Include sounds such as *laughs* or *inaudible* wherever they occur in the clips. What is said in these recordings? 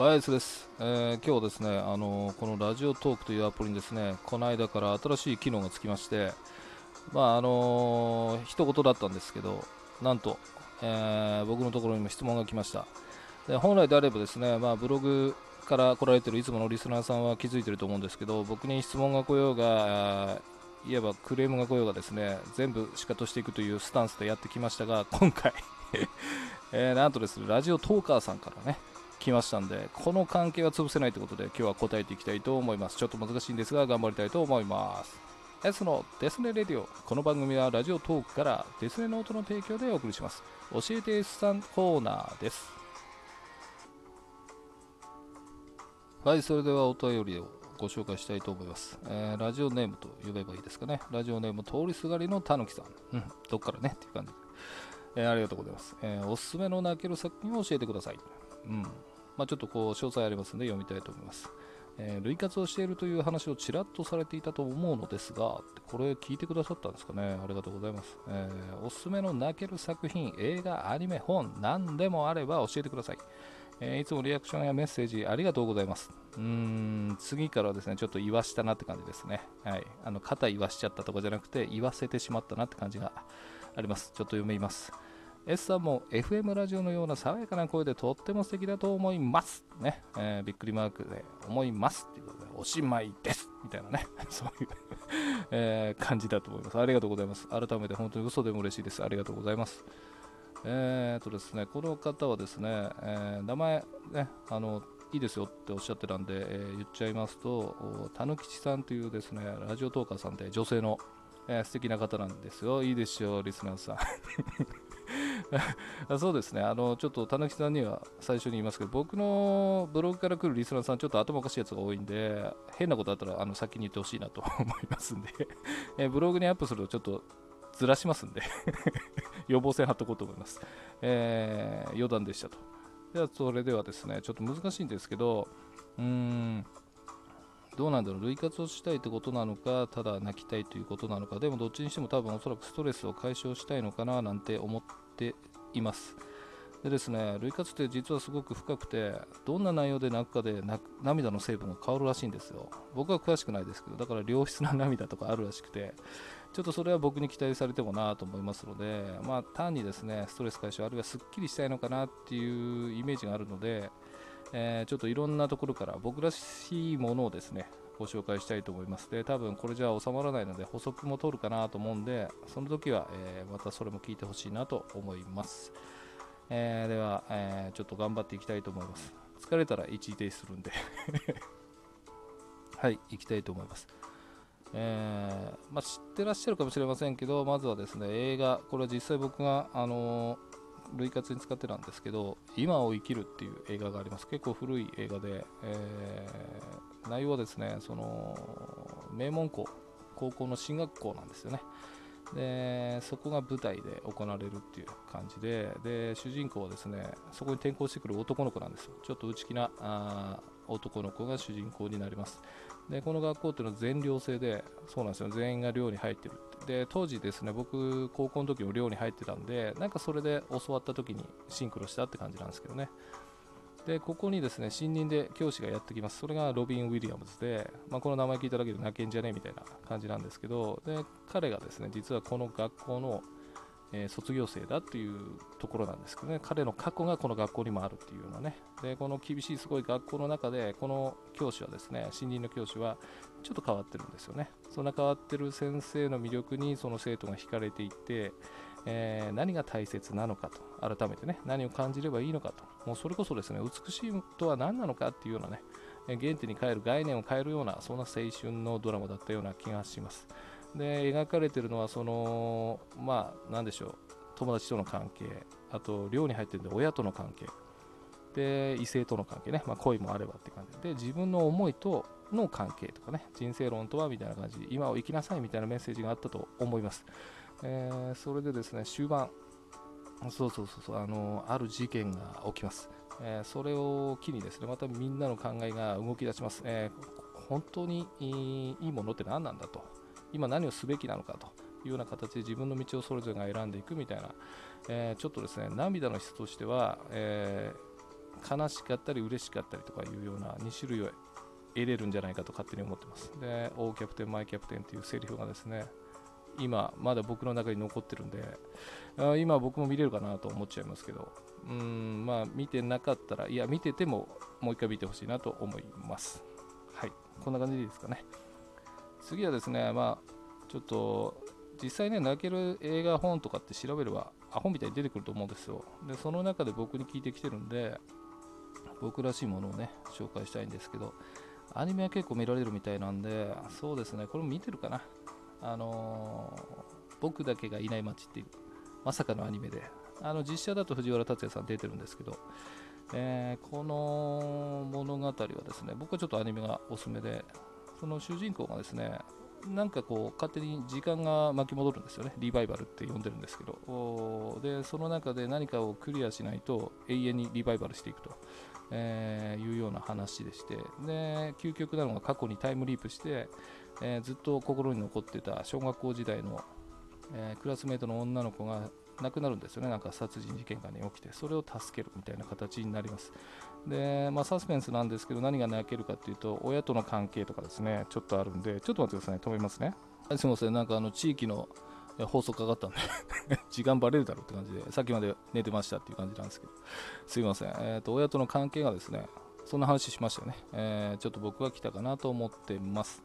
はい、そうです、えー、今日ですね、あのー、このラジオトークというアプリにですね、この間から新しい機能がつきまして、まああのー、一言だったんですけど、なんと、えー、僕のところにも質問が来ました。で本来であればですね、まあ、ブログから来られてるいつものリスナーさんは気づいてると思うんですけど、僕に質問が来ようが、いわばクレームが来ようがですね、全部しかとしていくというスタンスでやってきましたが、今回 *laughs* えー、なんとですね、ラジオトーカーさんからね、来ましたんで、この関係は潰せないということで、今日は答えていきたいと思います。ちょっと難しいんですが、頑張りたいと思います。S のデスネレディオ。この番組はラジオトークからデスネノートの提供でお送りします。教えて S さんコーナーです。はい、それではお便りをご紹介したいと思います。えー、ラジオネームと呼べばいいですかね。ラジオネーム通りすがりのたぬきさん。うん、どっからね？っていう感じで。えー、ありがとうございます、えー、おすすめの泣ける作品を教えてください。うん。まあ、ちょっとこう詳細ありますので読みたいと思います。えー、活をしているという話をちらっとされていたと思うのですが、これ聞いてくださったんですかね？ありがとうございます。えー、おすすめの泣ける作品、映画、アニメ、本、何でもあれば教えてください。えー、いつもリアクションやメッセージありがとうございます。うーん、次からはですね、ちょっと言わしたなって感じですね。はい。あの、肩言わしちゃったとかじゃなくて、言わせてしまったなって感じがあります。ちょっと読みます。S さんも FM ラジオのような爽やかな声でとっても素敵だと思います。ね、えー、びっくりマークで思いますっていうことで、おしまいですみたいなね、*laughs* そういうえー、感じだと思います。ありがとうございます。改めて本当に嘘でも嬉しいです。ありがとうございます。えーとですね、この方はですね、えー、名前、ね、あの、いいですよっておっしゃってたんで、えー、言っちゃいますと、たぬきちさんというですね、ラジオトーカーさんで女性の、えー、素敵な方なんですよ。いいですよ、リスナーさん。そうですね、あのちょっと田中さんには最初に言いますけど、僕のブログから来るリスナーさん、ちょっと頭おかしいやつが多いんで、変なことあったらあの先に言ってほしいなと *laughs* 思いますんで。えブログにアップするとちょっとずらしますんで。*laughs* 予防線貼っとこうと思います。えー、余談でしたと。では、それではですね、ちょっと難しいんですけど、うーん、どうなんだろう、類活をしたいってことなのか、ただ泣きたいということなのか、でもどっちにしても多分おそらくストレスを解消したいのかななんて思ってています。でですね、類活って実はすごく深くて、どんな内容で泣くかで涙の成分が変わるらしいんですよ。僕は詳しくないですけど、だから良質な涙とかあるらしくて、ちょっとそれは僕に期待されてもなと思いますので、まあ、単にですね、ストレス解消、あるいはすっきりしたいのかなっていうイメージがあるので、えー、ちょっといろんなところから僕らしいものをですね、ご紹介したいと思います。で、多分これじゃ収まらないので補足も取るかなと思うんで、その時は、えー、またそれも聞いてほしいなと思います。えー、では、えー、ちょっと頑張っていきたいと思います。疲れたら一時停止するんで *laughs* はい、行きたいと思います。えー、まあ、知ってらっしゃるかもしれませんけど、まずはですね、映画、これは実際僕が、あの類活に使ってたんですけど、今を生きるっていう映画があります。結構古い映画で、えー、内容はですね、その名門校、高校の進学校なんですよね。でそこが舞台で行われるっていう感じでで主人公はですねそこに転校してくる男の子なんですよちょっと内気なあ男の子が主人公になりますでこの学校っていうのは全寮制でそうなんですよ全員が寮に入ってるで当時ですね僕高校の時も寮に入ってたんでなんかそれで教わった時にシンクロしたって感じなんですけどね。でここにですね新任で教師がやってきます。それがロビン・ウィリアムズで、まあ、この名前聞いただけで泣けんじゃねえみたいな感じなんですけどで彼がですね実はこの学校の、えー、卒業生だっていうところなんですけどね。彼の過去がこの学校にもあるっていうようなね。でこの厳しいすごい学校の中でこの教師はですね新任の教師はちょっと変わってるんですよね。そんな変わってる先生の魅力にその生徒が惹かれていってえー、何が大切なのかと、改めてね、何を感じればいいのかと、もうそれこそですね、美しいとは何なのかっていうようなね、原点に変える概念を変えるような、そんな青春のドラマだったような気がします。で、描かれているのは、その、まあ、なんでしょう、友達との関係、あと、寮に入ってるんで、親との関係、で、異性との関係ね、まあ、恋もあればって感じ。で、自分の思いとの関係とかね、人生論とはみたいな感じ、今を生きなさいみたいなメッセージがあったと思います。えー、それでですね終盤。そうそうそうそう。あのある事件が起きます、えー、それを機にですねまたみんなの考えが動き出します、えー、本当にいいものって何なんだと。今何をすべきなのかというような形で自分の道をそれぞれが選んでいくみたいな、えー、ちょっとですね涙の質としては、え悲しかったり嬉しかったりとかいうような2種類を得れるんじゃないかと勝手に思ってます。で「オーキャプテンマイキャプテン」っていうセリフがですね今まだ僕の中に残ってるんであ今僕も見れるかなと思っちゃいますけどうんまあ見てなかったらいや見ててももう一回見てほしいなと思います。はい。こんな感じでいいですかね。次はですねまあちょっと実際ね泣ける映画本とかって調べればアホみたいに出てくると思うんですよ。でその中で僕に聞いてきてるんで僕らしいものをね紹介したいんですけどアニメは結構見られるみたいなんでそうですねこれも見てるかな。あのー、僕だけがいない街っていうまさかのアニメで。あの実写だと藤原竜也さん出てるんですけど、えー、この物語はですね僕はちょっとアニメがおすすめでその主人公がですねなんかこう勝手に時間が巻き戻るんですよね。リバイバルって呼んでるんですけど。でその中で何かをクリアしないと永遠にリバイバルしていくと、えー、いうような話でして。で究極なのが過去にタイムリープして、えー、ずっと心に残ってた小学校時代の、えー、クラスメートの女の子が亡くなるんですよね。なんか殺人事件が、ね、起きてそれを助けるみたいな形になります。で、まあ、サスペンスなんですけど何が泣けるかっていうと親との関係とかですねちょっとあるんでちょっと待ってください止めますね。すみませんなんかあの地域の放送かかったんで *laughs* 時間バレるだろうって感じでさっきまで寝てましたっていう感じなんですけど。すいません、えーと、親との関係がですねそんな話しましたよね、えー、ちょっと僕は来たかなと思ってます。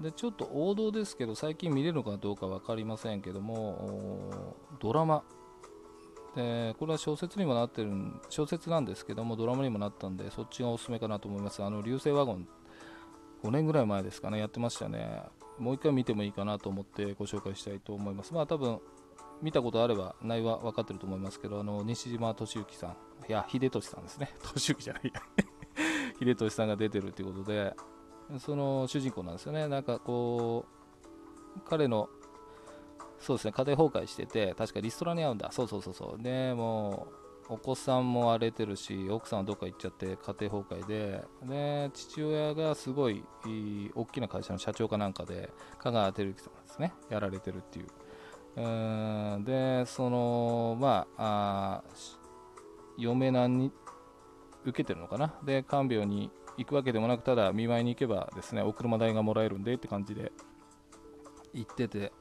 でちょっと王道ですけど最近見れるのかどうか分かりませんけどもドラマ。でこれは小説にもなってる小説なんですけどもドラマにもなったんでそっちがおすすめかなと思います。あの流星ワゴン5年ぐらい前ですかねやってましたね。もう一回見てもいいかなと思ってご紹介したいと思います。まあ多分見たことあれば内容は分かってると思いますけどあの西島敏行さん。いや秀俊さんですね。*laughs* 敏行じゃない *laughs* 秀俊さんが出てるということでその主人公なんですよねなんかこう彼のそうですね、家庭崩壊してて、確かリストラに遭うんだ。そうそうそうそう。で、もう、お子さんも荒れてるし、奥さんはどっか行っちゃって家庭崩壊で、で、父親がすごい大きな会社の社長かなんかで、香川照之さんですね、やられてるっていう。うんで、その、まあ、あ嫁なんに受けてるのかな。で、看病に行くわけでもなく、ただ見舞いに行けばですね、お車代がもらえるんでって感じで行ってて、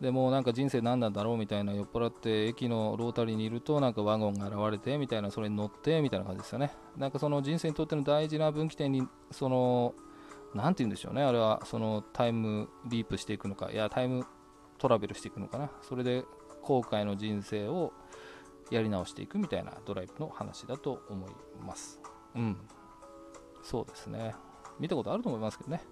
でもなんか人生何なんだろうみたいな酔っ払って駅のロータリーにいるとなんかワゴンが現れてみたいなそれに乗ってみたいな感じですよね。なんかその人生にとっての大事な分岐点にその何て言うんでしょうね。あれはそのタイムリープしていくのか。いやタイムトラベルしていくのかな。それで後悔の人生をやり直していくみたいなドライブの話だと思います。うん。そうですね。見たことあると思いますけどね。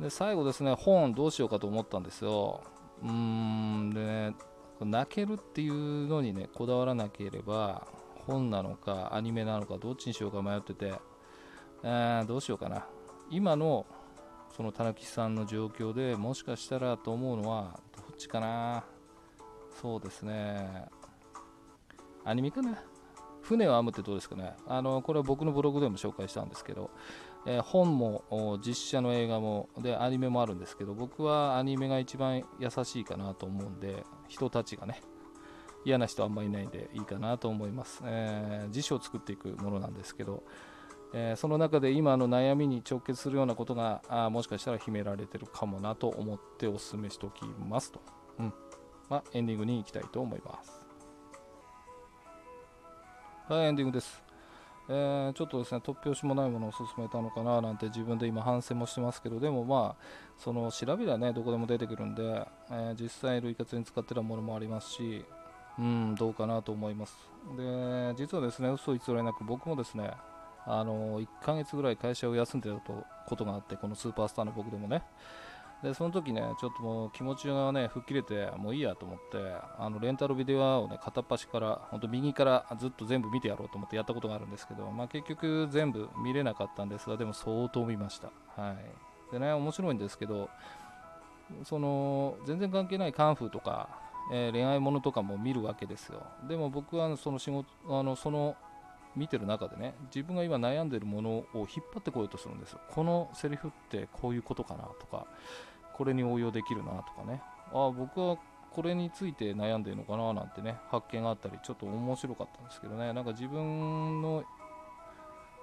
で最後ですね本どうしようかと思ったんですよ。うーんでね泣けるっていうのにねこだわらなければ本なのかアニメなのかどっちにしようか迷ってて、えー、どうしようかな。今のその田中さんの状況でもしかしたらと思うのはどっちかな。そうですね。アニメかな。船を編むってどうですかね。あのこれは僕のブログでも紹介したんですけどえー、本も実写の映画もでアニメもあるんですけど僕はアニメが一番優しいかなと思うんで人たちがね嫌な人あんまりいないんでいいかなと思います、えー、辞書を作っていくものなんですけど、えー、その中で今の悩みに直結するようなことがあもしかしたら秘められてるかもなと思ってお勧めしておきますと、うん。まあ、エンディングに行きたいと思います。はいエンディングです。えー、ちょっとですね突拍子もないものを勧めたのかななんて自分で今反省もしてますけどでもまあその調べりゃねどこでも出てくるんで、えー、実際類活に使ってるものもありますしうんどうかなと思います。で実はですね嘘偽りなく僕もですねあの1ヶ月ぐらい会社を休んでたことがあってこのスーパースターの僕でもね。でその時ねちょっともう気持ちがね吹っ切れてもういいやと思ってあのレンタルビデオをね片っ端から本当右からずっと全部見てやろうと思ってやったことがあるんですけど、まあ、結局全部見れなかったんですがでも相当見ました。はい。でね面白いんですけどその全然関係ないカンフーとか、えー、恋愛ものとかも見るわけですよ。でも僕はその仕事あのその見てる中でね自分が今悩んでるものを引っ張ってこようとするんですよ。このセリフってこういうことかなとかこれに応用できるなとかね。ああ僕はこれについて悩んでるのかななんてね発見があったりちょっと面白かったんですけどね。なんか自分の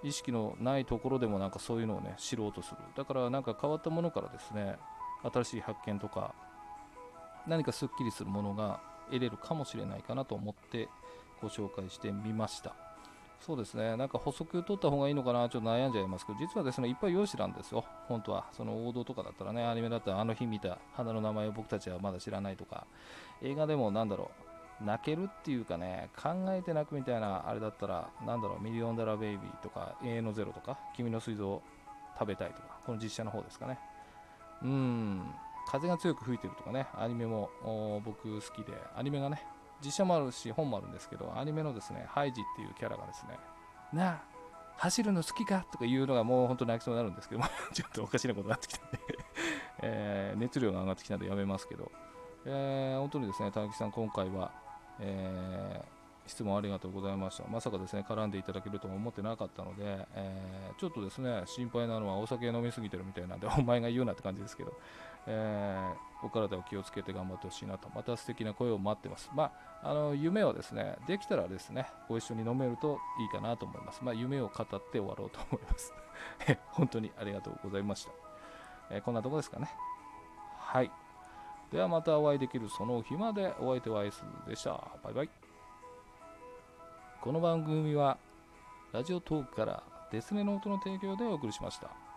意識のないところでもなんかそういうのをね知ろうとする。だからなんか変わったものからですね新しい発見とか何かすっきりするものが得れるかもしれないかなと思ってご紹介してみました。そうですね。なんか補足を取った方がいいのかなちょっと悩んじゃいますけど実はですねいっぱい用紙なんですよ。本当はその王道とかだったらねアニメだったらあの日見た花の名前を僕たちはまだ知らないとか映画でもなんだろう泣けるっていうかね考えて泣くみたいなあれだったらなんだろうミリオンダラーベイビーとか永遠のゼロとか君の水蔵食べたいとかこの実写の方ですかね。うん風が強く吹いてるとかねアニメも僕好きでアニメがね実写もあるし本もあるんですけどアニメのですねハイジっていうキャラがですねなあ走るの好きかとか言うのがもう本当泣きそうになるんですけども *laughs* ちょっとおかしなことになってきたんで。*laughs* えー、熱量が上がってきたんでやめますけど、えー、本当にですね田中さん今回は、えー質問ありがとうございました。まさかですね、絡んでいただけるとも思ってなかったので、えー、ちょっとですね、心配なのはお酒飲みすぎてるみたいなんで、お前が言うなって感じですけど、えー、お体を気をつけて頑張ってほしいなと、また素敵な声を待ってます。まあ、あの夢はですね、できたらですね、ご一緒に飲めるといいかなと思います。まあ、夢を語って終わろうと思います。*laughs* 本当にありがとうございました。えー、こんなとこですかね。はい。ではまたお会いできるその日までお相手はアイスでした。バイバイ。この番組はラジオトークからデスネノートの提供でお送りしました。